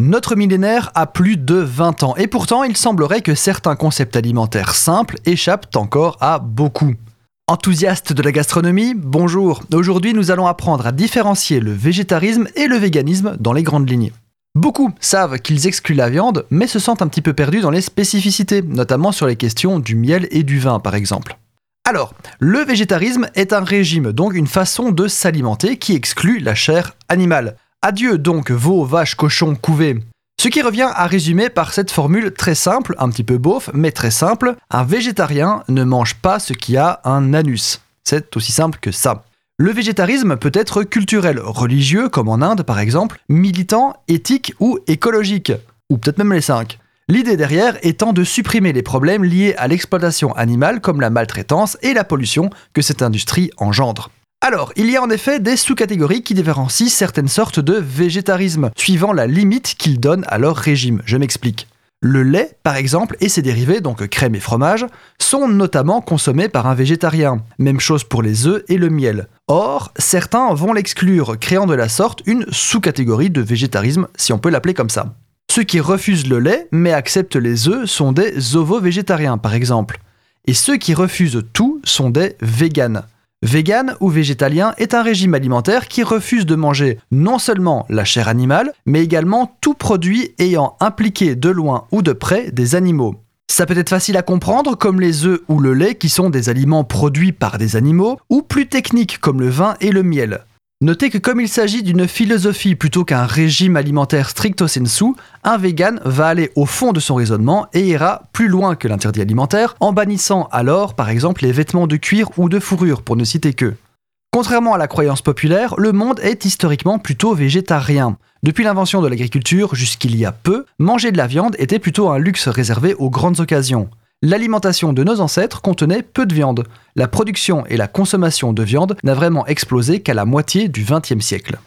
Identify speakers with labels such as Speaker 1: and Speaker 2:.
Speaker 1: Notre millénaire a plus de 20 ans et pourtant il semblerait que certains concepts alimentaires simples échappent encore à beaucoup. Enthousiaste de la gastronomie, bonjour. Aujourd'hui nous allons apprendre à différencier le végétarisme et le véganisme dans les grandes lignes. Beaucoup savent qu'ils excluent la viande, mais se sentent un petit peu perdus dans les spécificités, notamment sur les questions du miel et du vin par exemple. Alors, le végétarisme est un régime, donc une façon de s'alimenter qui exclut la chair animale. Adieu donc veaux, vaches, cochons, couvées. Ce qui revient à résumer par cette formule très simple, un petit peu beauf, mais très simple, un végétarien ne mange pas ce qui a un anus. C'est aussi simple que ça. Le végétarisme peut être culturel, religieux, comme en Inde par exemple, militant, éthique ou écologique, ou peut-être même les cinq. L'idée derrière étant de supprimer les problèmes liés à l'exploitation animale comme la maltraitance et la pollution que cette industrie engendre. Alors, il y a en effet des sous-catégories qui différencient certaines sortes de végétarisme, suivant la limite qu'ils donnent à leur régime. Je m'explique. Le lait, par exemple, et ses dérivés, donc crème et fromage, sont notamment consommés par un végétarien. Même chose pour les œufs et le miel. Or, certains vont l'exclure, créant de la sorte une sous-catégorie de végétarisme, si on peut l'appeler comme ça. Ceux qui refusent le lait mais acceptent les œufs sont des ovo-végétariens, par exemple. Et ceux qui refusent tout sont des véganes. Vegan ou végétalien est un régime alimentaire qui refuse de manger non seulement la chair animale, mais également tout produit ayant impliqué de loin ou de près des animaux. Ça peut être facile à comprendre comme les œufs ou le lait qui sont des aliments produits par des animaux, ou plus techniques comme le vin et le miel. Notez que comme il s'agit d'une philosophie plutôt qu'un régime alimentaire stricto sensu, un vegan va aller au fond de son raisonnement et ira plus loin que l'interdit alimentaire en bannissant alors par exemple les vêtements de cuir ou de fourrure pour ne citer que. Contrairement à la croyance populaire, le monde est historiquement plutôt végétarien. Depuis l'invention de l'agriculture jusqu'il y a peu, manger de la viande était plutôt un luxe réservé aux grandes occasions l'alimentation de nos ancêtres contenait peu de viande. La production et la consommation de viande n'a vraiment explosé qu'à la moitié du XXe siècle.